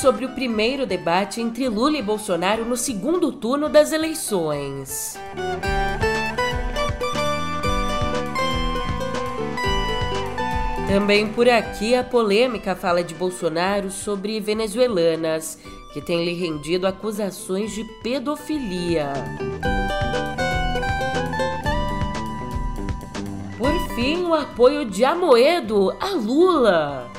sobre o primeiro debate entre Lula e Bolsonaro no segundo turno das eleições. Também por aqui a polêmica fala de Bolsonaro sobre venezuelanas, que tem lhe rendido acusações de pedofilia. Por fim, o apoio de Amoedo a Lula.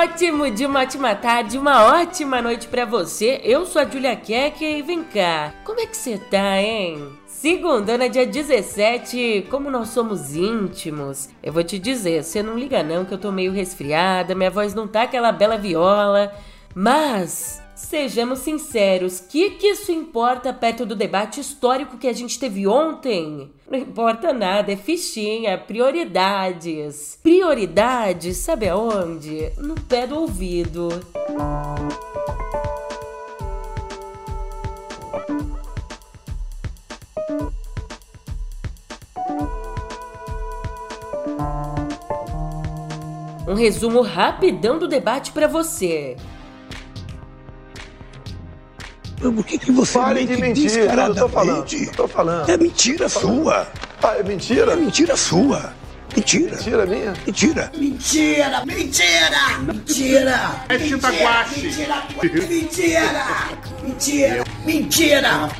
Ótimo dia, uma ótima tarde, uma ótima noite para você. Eu sou a Julia Keck e vem cá. Como é que você tá, hein? Segundona, dia 17, como nós somos íntimos, eu vou te dizer, você não liga não que eu tô meio resfriada, minha voz não tá aquela bela viola, mas Sejamos sinceros, que que isso importa perto do debate histórico que a gente teve ontem? Não importa nada, é fichinha, prioridades. Prioridades, sabe aonde? No pé do ouvido. Um resumo rapidão do debate para você. Por que, que você Pare mente de mentir, descaradamente? eu tô falando, eu tô falando. É mentira sua. Ah, é mentira? É mentira sua. Mentira. Mentira minha? Mentira. Mentira, mentira, mentira. É chitaguache. Mentira, mentira, mentira, mentira.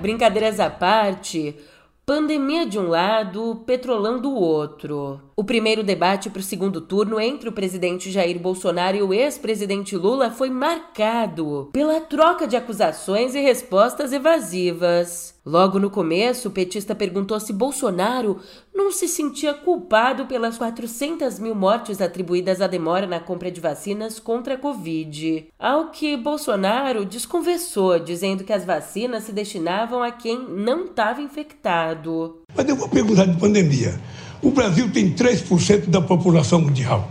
Brincadeiras à parte, Pandemia de um lado, petrolão do outro. O primeiro debate para o segundo turno entre o presidente Jair Bolsonaro e o ex-presidente Lula foi marcado pela troca de acusações e respostas evasivas. Logo no começo, o petista perguntou se Bolsonaro não se sentia culpado pelas 400 mil mortes atribuídas à demora na compra de vacinas contra a Covid. Ao que Bolsonaro desconversou, dizendo que as vacinas se destinavam a quem não estava infectado. Mas eu vou perguntar de pandemia. O Brasil tem 3% da população mundial.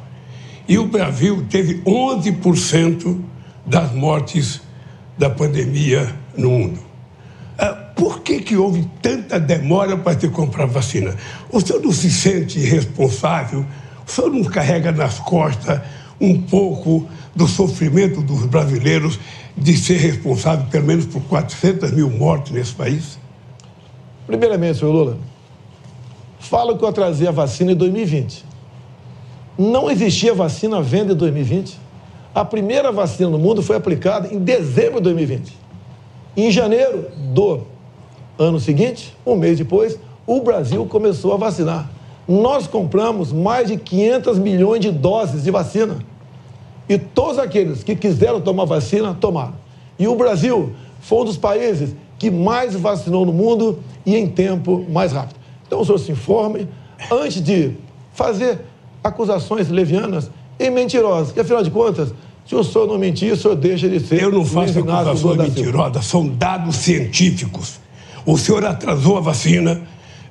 E o Brasil teve 11% das mortes da pandemia no mundo. Ah, por que, que houve tanta demora para ter comprar vacina? O senhor não se sente responsável? O senhor não carrega nas costas um pouco do sofrimento dos brasileiros de ser responsável pelo menos por 400 mil mortes nesse país? Primeiramente, senhor Lula, falo que eu atrasei a vacina em 2020. Não existia vacina à venda em 2020. A primeira vacina no mundo foi aplicada em dezembro de 2020. Em janeiro do ano seguinte, um mês depois, o Brasil começou a vacinar. Nós compramos mais de 500 milhões de doses de vacina. E todos aqueles que quiseram tomar vacina, tomaram. E o Brasil foi um dos países que mais vacinou no mundo e em tempo mais rápido. Então o senhor se informe antes de fazer acusações levianas e mentirosas, que afinal de contas, se o senhor não mentir, o senhor deixa de ser. Eu não faço acusações mentirosas, são dados científicos. O senhor atrasou a vacina,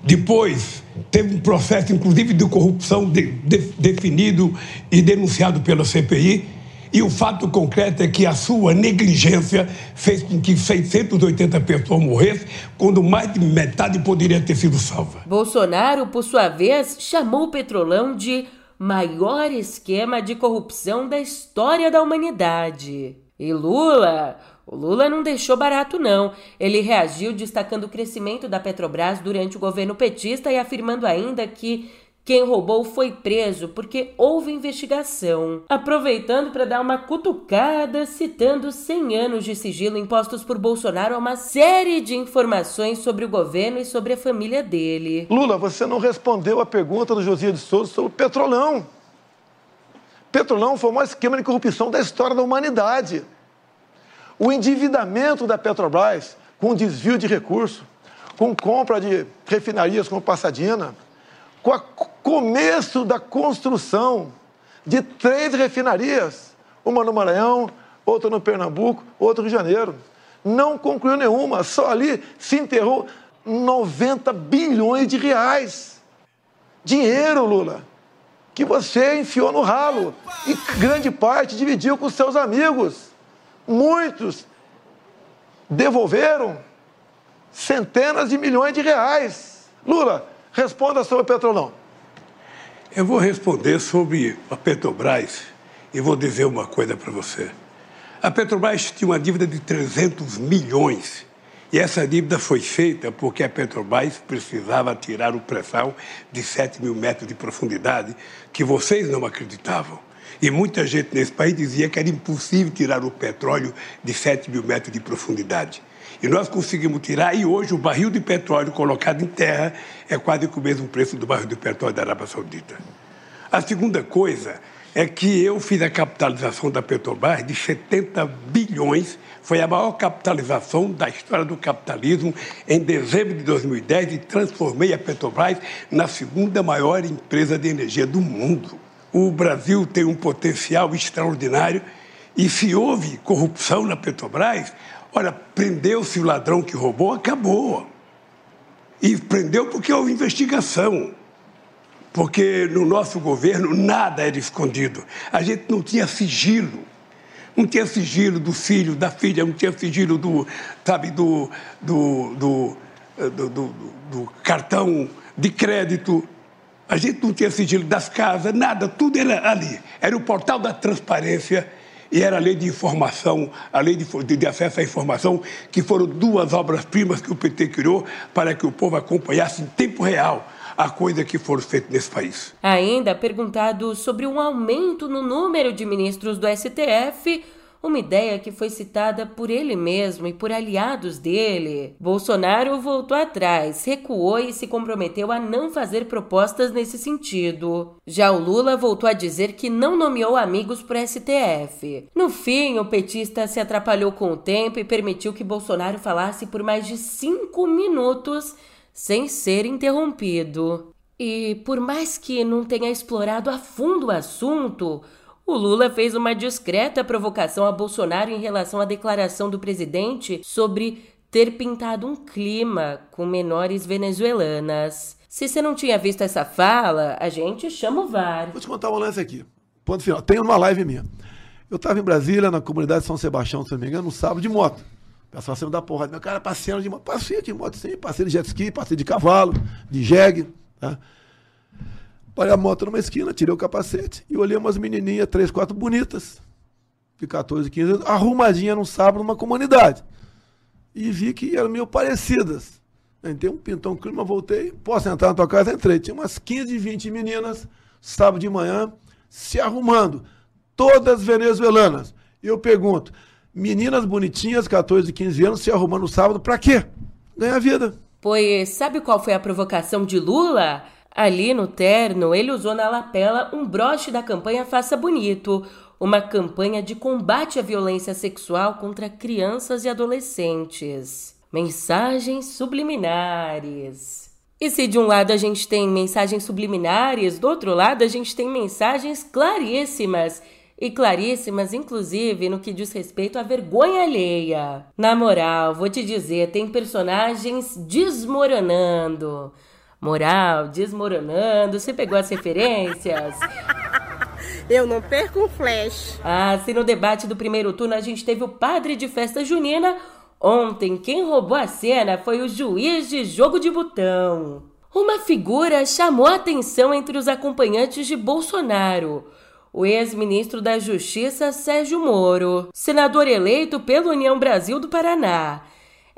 depois teve um processo, inclusive, de corrupção de, de, definido e denunciado pela CPI. E o fato concreto é que a sua negligência fez com que 680 pessoas morressem, quando mais de metade poderia ter sido salva. Bolsonaro, por sua vez, chamou o petrolão de maior esquema de corrupção da história da humanidade. E Lula, o Lula não deixou barato não. Ele reagiu destacando o crescimento da Petrobras durante o governo petista e afirmando ainda que quem roubou foi preso porque houve investigação, aproveitando para dar uma cutucada, citando 100 anos de sigilo impostos por Bolsonaro a uma série de informações sobre o governo e sobre a família dele. Lula, você não respondeu a pergunta do Josias de Souza sobre o Petrolão. Petrolão foi o maior esquema de corrupção da história da humanidade. O endividamento da Petrobras, com desvio de recursos, com compra de refinarias como Passadina, com o começo da construção de três refinarias, uma no Maranhão, outra no Pernambuco, outra no Rio de Janeiro. Não concluiu nenhuma, só ali se enterrou 90 bilhões de reais. Dinheiro, Lula. que você enfiou no ralo e grande parte dividiu com seus amigos. Muitos devolveram centenas de milhões de reais. Lula, responda sobre o Petrolão. Eu vou responder sobre a Petrobras e vou dizer uma coisa para você. A Petrobras tinha uma dívida de 300 milhões e essa dívida foi feita porque a Petrobras precisava tirar o pré-sal de 7 mil metros de profundidade, que vocês não acreditavam. E muita gente nesse país dizia que era impossível tirar o petróleo de 7 mil metros de profundidade. E nós conseguimos tirar, e hoje o barril de petróleo colocado em terra é quase com o mesmo preço do barril de petróleo da Arábia Saudita. A segunda coisa é que eu fiz a capitalização da Petrobras de 70 bilhões, foi a maior capitalização da história do capitalismo em dezembro de 2010 e transformei a Petrobras na segunda maior empresa de energia do mundo. O Brasil tem um potencial extraordinário e se houve corrupção na Petrobras, olha, prendeu-se o ladrão que roubou, acabou. E prendeu porque houve investigação porque no nosso governo nada era escondido. A gente não tinha sigilo. Não tinha sigilo do filho, da filha, não tinha sigilo do, sabe, do, do, do, do, cartão de crédito. A gente não tinha sigilo das casas, nada, tudo era ali. Era o portal da transparência e era a lei de informação, a lei de, de, acesso à informação, que foram duas obras-primas que o PT criou para que o povo acompanhasse em tempo real a coisa que for feita nesse país. Ainda perguntado sobre um aumento no número de ministros do STF, uma ideia que foi citada por ele mesmo e por aliados dele. Bolsonaro voltou atrás, recuou e se comprometeu a não fazer propostas nesse sentido. Já o Lula voltou a dizer que não nomeou amigos para o STF. No fim, o petista se atrapalhou com o tempo e permitiu que Bolsonaro falasse por mais de cinco minutos sem ser interrompido. E por mais que não tenha explorado a fundo o assunto, o Lula fez uma discreta provocação a Bolsonaro em relação à declaração do presidente sobre ter pintado um clima com menores venezuelanas. Se você não tinha visto essa fala, a gente chama o VAR. Vou te contar um lance aqui. Ponto final. Tem uma live minha. Eu estava em Brasília, na comunidade de São Sebastião, se não me engano, no sábado de moto. O pessoal sempre porrada. Meu cara passeando de moto. Passei de moto sim, passei de jet ski, passei de cavalo, de jegue. Tá? Parei a moto numa esquina, tirei o capacete e olhei umas menininhas, três, quatro bonitas, de 14, 15 anos, arrumadinha num sábado numa comunidade. E vi que eram meio parecidas. Entrei um pintão clima, voltei. Posso entrar na tua casa? Entrei. Tinha umas 15, 20 meninas, sábado de manhã, se arrumando. Todas venezuelanas. Eu pergunto, Meninas bonitinhas, 14, 15 anos, se arrumando sábado, pra quê? Ganhar vida. Pois sabe qual foi a provocação de Lula? Ali no terno, ele usou na lapela um broche da campanha Faça Bonito, uma campanha de combate à violência sexual contra crianças e adolescentes. Mensagens subliminares. E se de um lado a gente tem mensagens subliminares, do outro lado a gente tem mensagens claríssimas e claríssimas, inclusive no que diz respeito à vergonha alheia. Na moral, vou te dizer, tem personagens desmoronando. Moral, desmoronando. Você pegou as referências? Eu não perco um flash. Ah, se no debate do primeiro turno a gente teve o padre de festa junina, ontem quem roubou a cena foi o juiz de jogo de botão. Uma figura chamou a atenção entre os acompanhantes de Bolsonaro o ex-ministro da Justiça Sérgio Moro, senador eleito pela União Brasil do Paraná.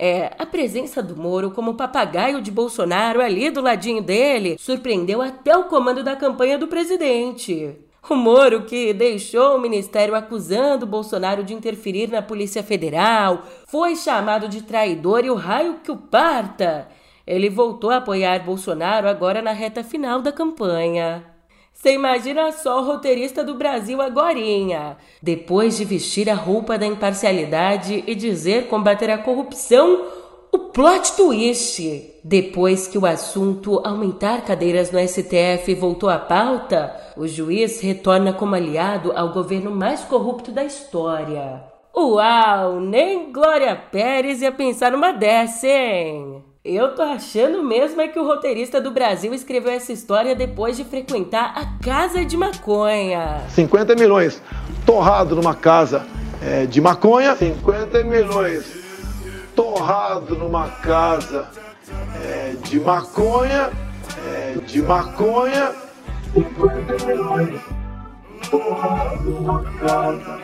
É, a presença do Moro como papagaio de Bolsonaro ali do ladinho dele surpreendeu até o comando da campanha do presidente. O Moro, que deixou o ministério acusando Bolsonaro de interferir na Polícia Federal, foi chamado de traidor e o raio que o parta. Ele voltou a apoiar Bolsonaro agora na reta final da campanha. Você imagina só o roteirista do Brasil agorinha. Depois de vestir a roupa da imparcialidade e dizer combater a corrupção, o plot twist. Depois que o assunto aumentar cadeiras no STF voltou à pauta, o juiz retorna como aliado ao governo mais corrupto da história. Uau, nem Glória Pérez ia pensar numa dessa, hein? Eu tô achando mesmo é que o roteirista do Brasil escreveu essa história depois de frequentar a casa de maconha. 50 milhões torrado numa casa é, de maconha. 50 milhões torrado numa casa é, de maconha. É, de maconha. 50 milhões torrado numa casa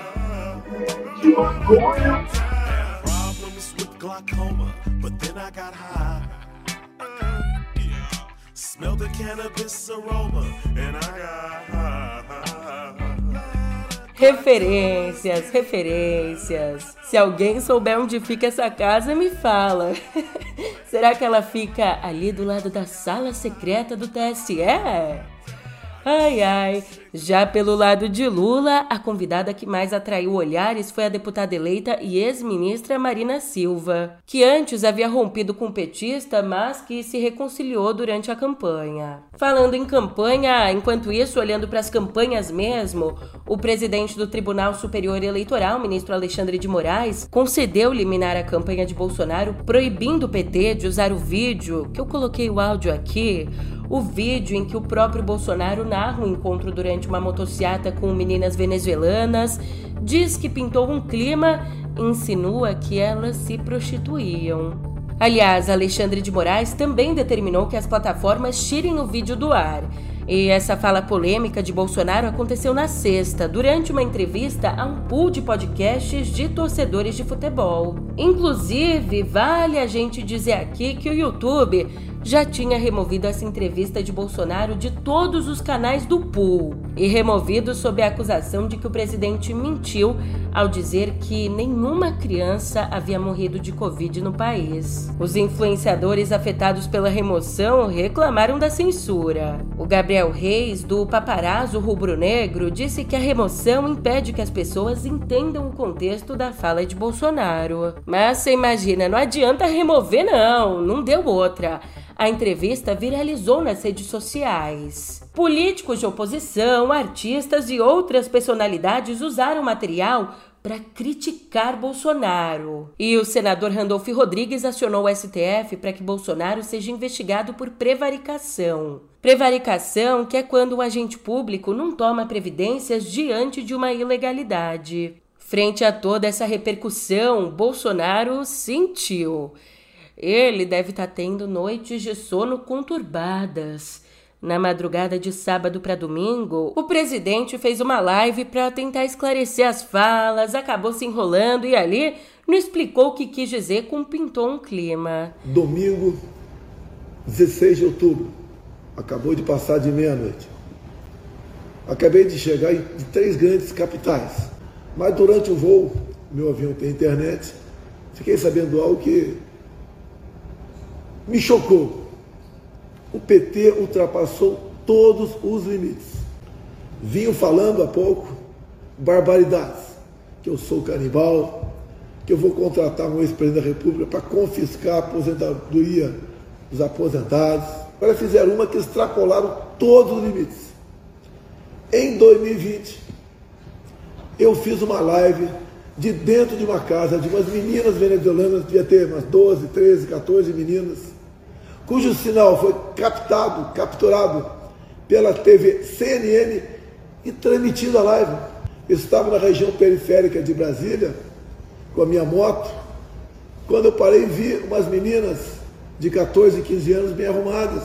é, de maconha. But then I got high. Smell the cannabis aroma, and I got high. Referências, referências. Se alguém souber onde fica essa casa, me fala. Será que ela fica ali do lado da sala secreta do TSE? Ai, ai. Já pelo lado de Lula, a convidada que mais atraiu olhares foi a deputada eleita e ex-ministra Marina Silva, que antes havia rompido com o petista, mas que se reconciliou durante a campanha. Falando em campanha, enquanto isso, olhando para as campanhas mesmo, o presidente do Tribunal Superior Eleitoral, ministro Alexandre de Moraes, concedeu liminar a campanha de Bolsonaro, proibindo o PT de usar o vídeo, que eu coloquei o áudio aqui, o vídeo em que o próprio Bolsonaro narra um encontro durante uma motociata com meninas venezuelanas, diz que pintou um clima insinua que elas se prostituíam. Aliás, Alexandre de Moraes também determinou que as plataformas tirem o vídeo do ar. E essa fala polêmica de Bolsonaro aconteceu na sexta, durante uma entrevista a um pool de podcasts de torcedores de futebol. Inclusive, vale a gente dizer aqui que o YouTube já tinha removido essa entrevista de Bolsonaro de todos os canais do pool e removido sob a acusação de que o presidente mentiu ao dizer que nenhuma criança havia morrido de Covid no país. Os influenciadores afetados pela remoção reclamaram da censura. O Gabriel Reis, do Paparazzo Rubro Negro, disse que a remoção impede que as pessoas entendam o contexto da fala de Bolsonaro. Mas você imagina, não adianta remover, não, não deu outra. A entrevista viralizou nas redes sociais. Políticos de oposição, artistas e outras personalidades usaram material para criticar Bolsonaro. E o senador Randolph Rodrigues acionou o STF para que Bolsonaro seja investigado por prevaricação. Prevaricação que é quando o agente público não toma previdências diante de uma ilegalidade. Frente a toda essa repercussão, Bolsonaro sentiu. Ele deve estar tá tendo noites de sono conturbadas. Na madrugada de sábado para domingo, o presidente fez uma live para tentar esclarecer as falas, acabou se enrolando e ali não explicou o que quis dizer com pintou um clima. Domingo, 16 de outubro, acabou de passar de meia-noite. Acabei de chegar em três grandes capitais, mas durante o voo, meu avião tem internet, fiquei sabendo algo que me chocou. O PT ultrapassou todos os limites. Vinham falando há pouco barbaridades, que eu sou canibal, que eu vou contratar um ex-presidente da República para confiscar a aposentadoria dos aposentados. Agora fizeram uma que extrapolaram todos os limites. Em 2020, eu fiz uma live de dentro de uma casa de umas meninas venezuelanas, devia ter umas 12, 13, 14 meninas, cujo sinal foi captado, capturado pela TV CNN e transmitido a live. Eu estava na região periférica de Brasília com a minha moto, quando eu parei vi umas meninas de 14, 15 anos bem arrumadas,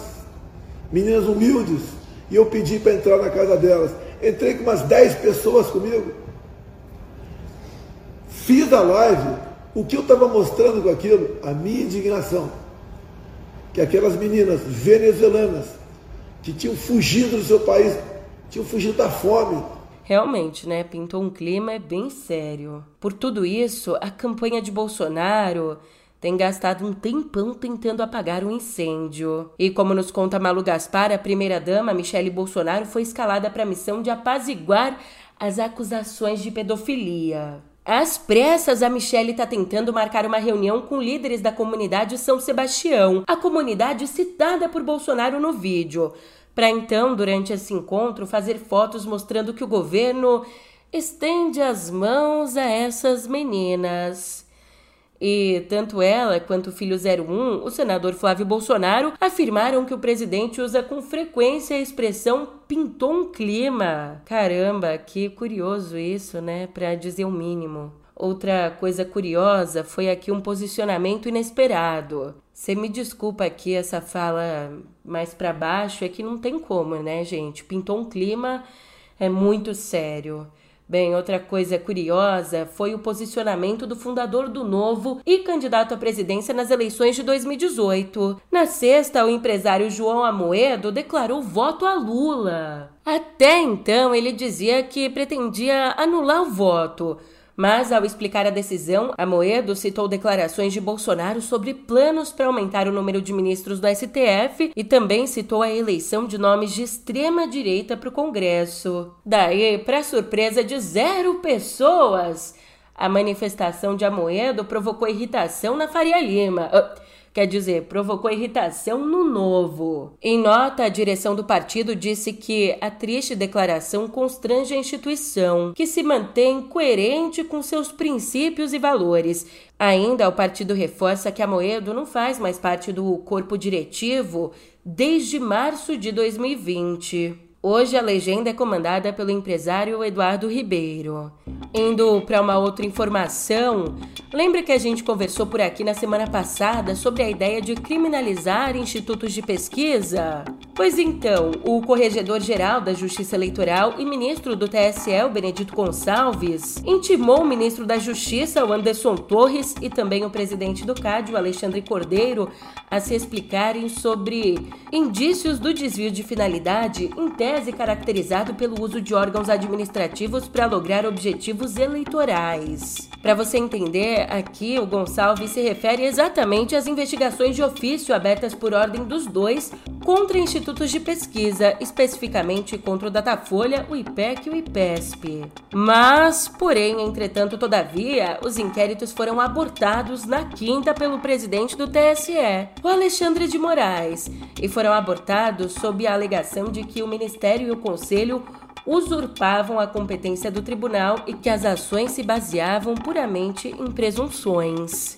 meninas humildes, e eu pedi para entrar na casa delas. Entrei com umas 10 pessoas comigo. Fiz a live, o que eu estava mostrando com aquilo? A minha indignação que aquelas meninas venezuelanas que tinham fugido do seu país, tinham fugido da fome. Realmente, né? Pintou um clima bem sério. Por tudo isso, a campanha de Bolsonaro tem gastado um tempão tentando apagar o um incêndio. E como nos conta Malu Gaspar, a primeira-dama, Michele Bolsonaro, foi escalada para a missão de apaziguar as acusações de pedofilia. Às pressas, a Michelle está tentando marcar uma reunião com líderes da comunidade São Sebastião, a comunidade citada por Bolsonaro no vídeo, para então, durante esse encontro, fazer fotos mostrando que o governo estende as mãos a essas meninas. E tanto ela quanto o filho 01, o senador Flávio Bolsonaro, afirmaram que o presidente usa com frequência a expressão pintou um clima. Caramba, que curioso isso, né? Para dizer o mínimo. Outra coisa curiosa foi aqui um posicionamento inesperado. Você me desculpa aqui essa fala mais para baixo, é que não tem como, né, gente? Pintou um clima é muito sério. Bem, outra coisa curiosa foi o posicionamento do fundador do Novo e candidato à presidência nas eleições de 2018. Na sexta, o empresário João Amoedo declarou voto a Lula. Até então, ele dizia que pretendia anular o voto, mas, ao explicar a decisão, Amoedo citou declarações de Bolsonaro sobre planos para aumentar o número de ministros do STF e também citou a eleição de nomes de extrema-direita para o Congresso. Daí, para surpresa de zero pessoas, a manifestação de Amoedo provocou irritação na Faria Lima. Uh, quer dizer, provocou irritação no novo. Em nota, a direção do partido disse que a triste declaração constrange a instituição, que se mantém coerente com seus princípios e valores. Ainda, o partido reforça que a Moedo não faz mais parte do corpo diretivo desde março de 2020. Hoje a legenda é comandada pelo empresário Eduardo Ribeiro. Indo para uma outra informação, lembra que a gente conversou por aqui na semana passada sobre a ideia de criminalizar institutos de pesquisa? Pois então, o corregedor-geral da Justiça Eleitoral e ministro do TSE, Benedito Gonçalves, intimou o ministro da Justiça, o Anderson Torres, e também o presidente do CAD, o Alexandre Cordeiro, a se explicarem sobre indícios do desvio de finalidade interna tese caracterizado pelo uso de órgãos administrativos para lograr objetivos eleitorais. Para você entender, aqui o Gonçalves se refere exatamente às investigações de ofício abertas por ordem dos dois contra institutos de pesquisa, especificamente contra o Datafolha, o IPEC e o IPESP. Mas, porém, entretanto, todavia, os inquéritos foram abortados na quinta pelo presidente do TSE, o Alexandre de Moraes, e foram abortados sob a alegação de que o Ministério e o Conselho usurpavam a competência do tribunal e que as ações se baseavam puramente em presunções.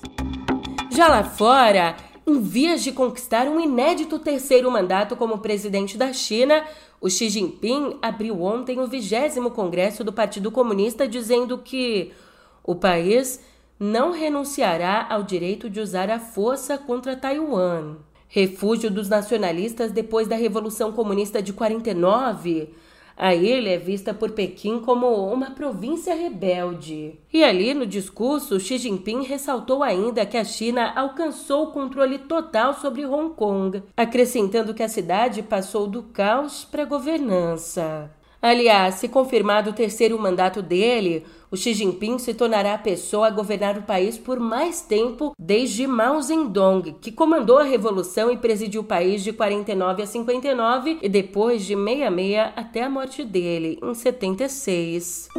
Já lá fora, em vias de conquistar um inédito terceiro mandato como presidente da China, o Xi Jinping abriu ontem o vigésimo congresso do Partido Comunista dizendo que o país não renunciará ao direito de usar a força contra Taiwan. Refúgio dos nacionalistas depois da Revolução Comunista de 49, a ilha é vista por Pequim como uma província rebelde. E ali no discurso, Xi Jinping ressaltou ainda que a China alcançou o controle total sobre Hong Kong, acrescentando que a cidade passou do caos para a governança. Aliás, se confirmado o terceiro mandato dele, o Xi Jinping se tornará a pessoa a governar o país por mais tempo desde Mao Zedong, que comandou a revolução e presidiu o país de 49 a 59 e depois de 66 até a morte dele, em 76.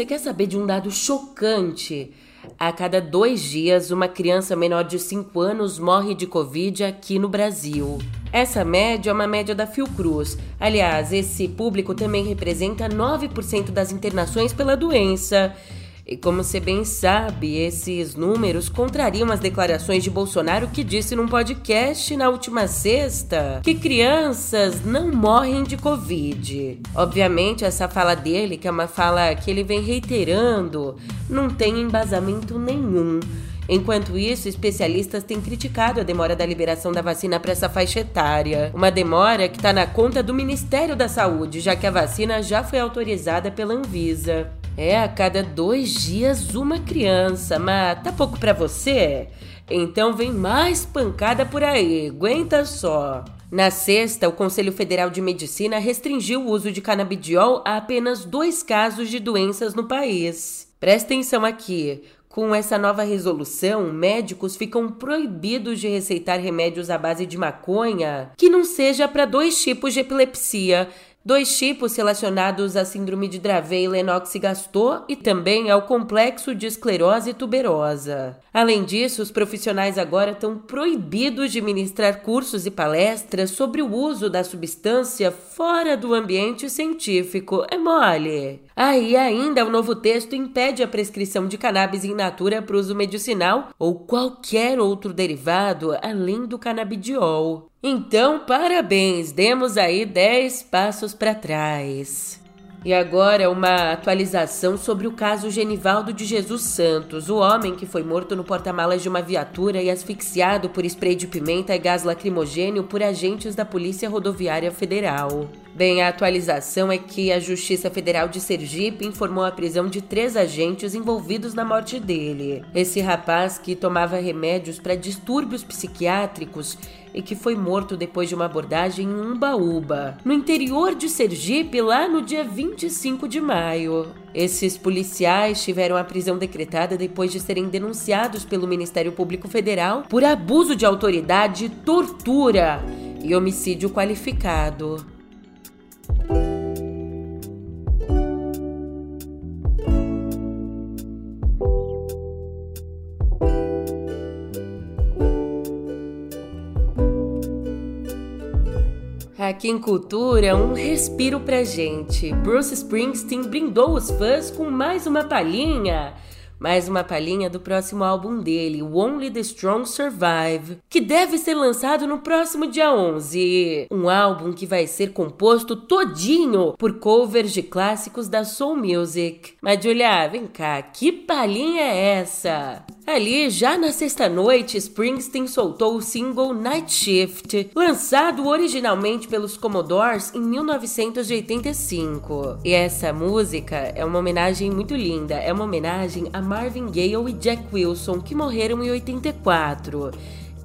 Você quer saber de um dado chocante? A cada dois dias, uma criança menor de 5 anos morre de Covid aqui no Brasil. Essa média é uma média da Fiocruz. Aliás, esse público também representa 9% das internações pela doença. E como você bem sabe, esses números contrariam as declarações de Bolsonaro que disse num podcast na última sexta que crianças não morrem de Covid. Obviamente, essa fala dele, que é uma fala que ele vem reiterando, não tem embasamento nenhum. Enquanto isso, especialistas têm criticado a demora da liberação da vacina para essa faixa etária. Uma demora que está na conta do Ministério da Saúde, já que a vacina já foi autorizada pela Anvisa. É a cada dois dias uma criança, mas tá pouco para você? Então vem mais pancada por aí, aguenta só. Na sexta, o Conselho Federal de Medicina restringiu o uso de canabidiol a apenas dois casos de doenças no país. Presta atenção aqui. Com essa nova resolução, médicos ficam proibidos de receitar remédios à base de maconha que não seja para dois tipos de epilepsia dois tipos relacionados à síndrome de Dravet e Lennox-Gastaut e também ao complexo de esclerose tuberosa. Além disso, os profissionais agora estão proibidos de ministrar cursos e palestras sobre o uso da substância fora do ambiente científico. É mole. Aí ah, ainda o novo texto impede a prescrição de cannabis in natura para uso medicinal ou qualquer outro derivado além do canabidiol. Então, parabéns, demos aí 10 passos para trás. E agora uma atualização sobre o caso Genivaldo de Jesus Santos, o homem que foi morto no porta-malas de uma viatura e asfixiado por spray de pimenta e gás lacrimogênio por agentes da Polícia Rodoviária Federal. Bem, a atualização é que a Justiça Federal de Sergipe informou a prisão de três agentes envolvidos na morte dele. Esse rapaz, que tomava remédios para distúrbios psiquiátricos, e que foi morto depois de uma abordagem em Umbaúba, no interior de Sergipe, lá no dia 25 de maio. Esses policiais tiveram a prisão decretada depois de serem denunciados pelo Ministério Público Federal por abuso de autoridade, tortura e homicídio qualificado. Aqui em Cultura, um respiro pra gente. Bruce Springsteen brindou os fãs com mais uma palhinha mais uma palhinha do próximo álbum dele, Only the Strong Survive, que deve ser lançado no próximo dia 11. Um álbum que vai ser composto todinho por covers de clássicos da soul music. Mas Julia, vem cá, que palhinha é essa? Ali, já na sexta-noite, Springsteen soltou o single Night Shift, lançado originalmente pelos Commodores em 1985. E essa música é uma homenagem muito linda, é uma homenagem a Marvin Gaye e Jack Wilson, que morreram em 84.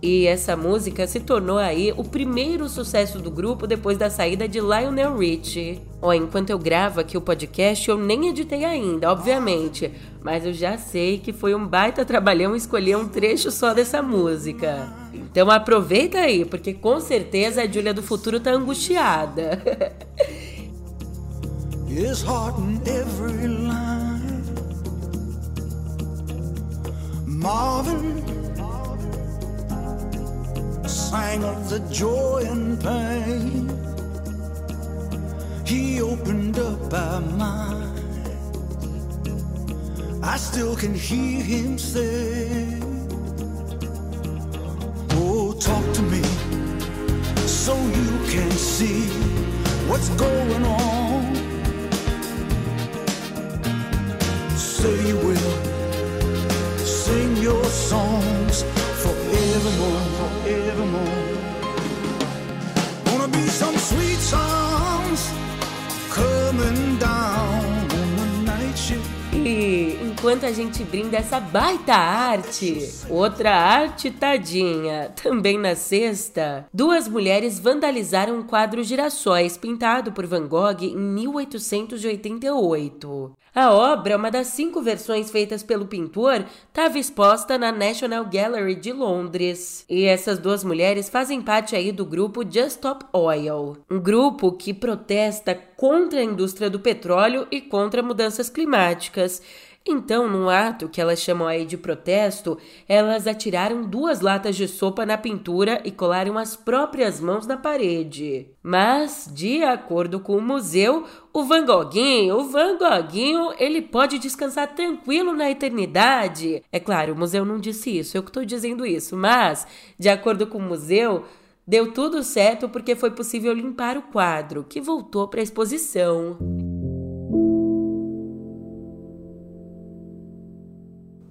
E essa música se tornou aí o primeiro sucesso do grupo depois da saída de Lionel Richie. Ó, enquanto eu gravo aqui o podcast, eu nem editei ainda, obviamente, mas eu já sei que foi um baita trabalhão escolher um trecho só dessa música. Então aproveita aí, porque com certeza a Julia do futuro tá angustiada. every line. Marvin sang of the joy and pain. He opened up our mind. I still can hear him say, Oh, talk to me so you can see what's going on. Say you will sing your songs sweet songs coming down on the night shift. Enquanto a gente brinda essa baita arte, outra arte tadinha, também na sexta, duas mulheres vandalizaram um quadro Girassóis pintado por Van Gogh em 1888. A obra, uma das cinco versões feitas pelo pintor, estava exposta na National Gallery de Londres. E essas duas mulheres fazem parte aí do grupo Just Stop Oil, um grupo que protesta contra a indústria do petróleo e contra mudanças climáticas. Então, num ato que elas chamam aí de protesto, elas atiraram duas latas de sopa na pintura e colaram as próprias mãos na parede. Mas, de acordo com o museu, o Van Goghinho, o Van Goghinho, ele pode descansar tranquilo na eternidade. É claro, o museu não disse isso, eu que estou dizendo isso, mas, de acordo com o museu, deu tudo certo porque foi possível limpar o quadro, que voltou para a exposição.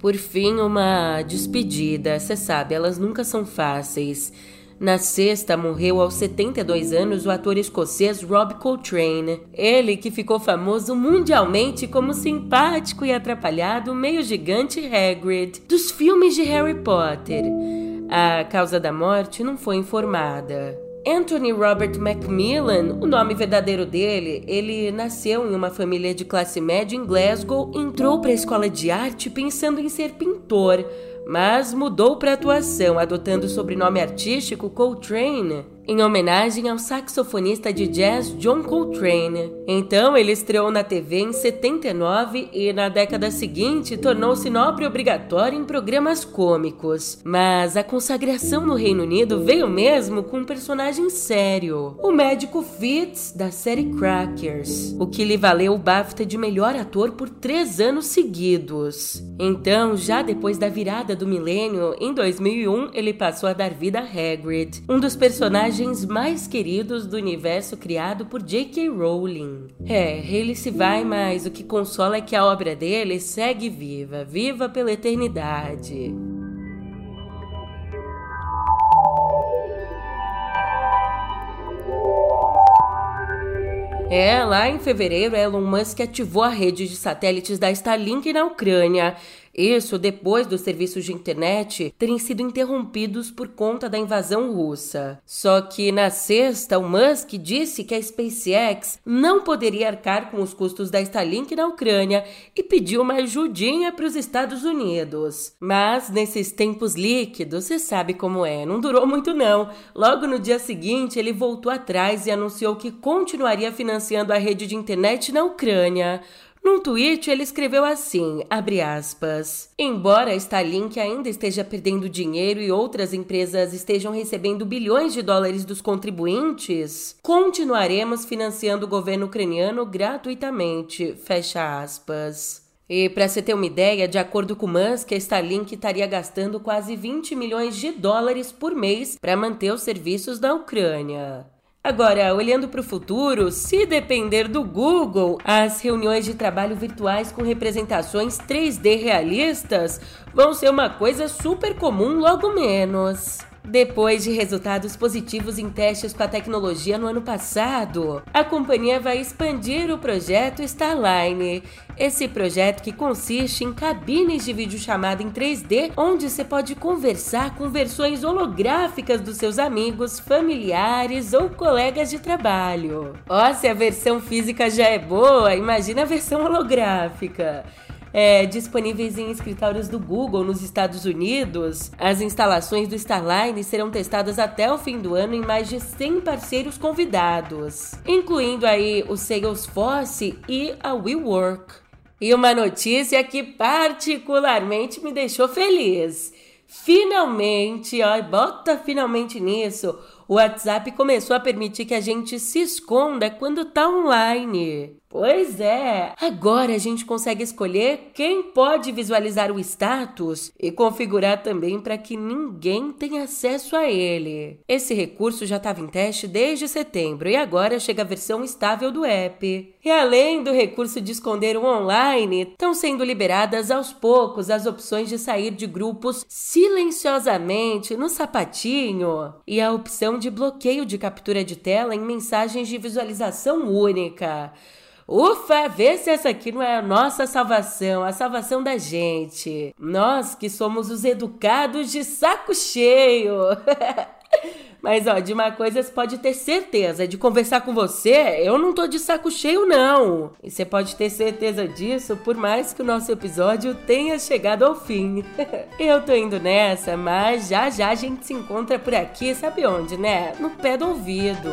Por fim, uma despedida. Você sabe, elas nunca são fáceis. Na sexta, morreu aos 72 anos o ator escocês Rob Coltrane. Ele que ficou famoso mundialmente como simpático e atrapalhado meio gigante Hagrid dos filmes de Harry Potter. A causa da morte não foi informada. Anthony Robert Macmillan, o nome verdadeiro dele, ele nasceu em uma família de classe média em Glasgow, entrou para a escola de arte pensando em ser pintor, mas mudou para atuação, adotando o sobrenome artístico Coltrane. Em homenagem ao saxofonista de jazz John Coltrane. Então, ele estreou na TV em 79 e na década seguinte tornou-se nobre obrigatório em programas cômicos. Mas a consagração no Reino Unido veio mesmo com um personagem sério, o médico Fitz da série Crackers, o que lhe valeu o BAFTA de melhor ator por três anos seguidos. Então, já depois da virada do milênio, em 2001, ele passou a dar vida a Hagrid, um dos personagens mais queridos do universo criado por J.K. Rowling. É, ele se vai, mas o que consola é que a obra dele segue viva, viva pela eternidade. É, lá em fevereiro, Elon Musk ativou a rede de satélites da Starlink na Ucrânia isso depois dos serviços de internet terem sido interrompidos por conta da invasão russa. Só que na sexta, o Musk disse que a SpaceX não poderia arcar com os custos da Starlink na Ucrânia e pediu uma ajudinha para os Estados Unidos. Mas nesses tempos líquidos, você sabe como é, não durou muito não. Logo no dia seguinte, ele voltou atrás e anunciou que continuaria financiando a rede de internet na Ucrânia. Num tweet, ele escreveu assim, abre aspas, Embora Starlink ainda esteja perdendo dinheiro e outras empresas estejam recebendo bilhões de dólares dos contribuintes, continuaremos financiando o governo ucraniano gratuitamente, fecha aspas. E para você ter uma ideia, de acordo com Musk, a Starlink estaria gastando quase 20 milhões de dólares por mês para manter os serviços da Ucrânia. Agora, olhando para o futuro, se depender do Google, as reuniões de trabalho virtuais com representações 3D realistas vão ser uma coisa super comum logo menos. Depois de resultados positivos em testes com a tecnologia no ano passado, a companhia vai expandir o projeto Starline. Esse projeto que consiste em cabines de videochamada em 3D, onde você pode conversar com versões holográficas dos seus amigos, familiares ou colegas de trabalho. Ó, se a versão física já é boa, imagina a versão holográfica é, disponíveis em escritórios do Google nos Estados Unidos. As instalações do Starline serão testadas até o fim do ano em mais de 100 parceiros convidados, incluindo aí o Salesforce e a WeWork. E uma notícia que particularmente me deixou feliz. Finalmente, ó, bota finalmente nisso. O WhatsApp começou a permitir que a gente se esconda quando tá online. Pois é, agora a gente consegue escolher quem pode visualizar o status e configurar também para que ninguém tenha acesso a ele. Esse recurso já estava em teste desde setembro e agora chega a versão estável do app. E além do recurso de esconder o online, estão sendo liberadas aos poucos as opções de sair de grupos silenciosamente no sapatinho e a opção de bloqueio de captura de tela em mensagens de visualização única. Ufa, vê se essa aqui não é a nossa salvação, a salvação da gente. Nós que somos os educados de saco cheio. Mas ó, de uma coisa você pode ter certeza, de conversar com você, eu não tô de saco cheio não. E você pode ter certeza disso por mais que o nosso episódio tenha chegado ao fim. eu tô indo nessa, mas já já a gente se encontra por aqui, sabe onde, né? No pé do ouvido.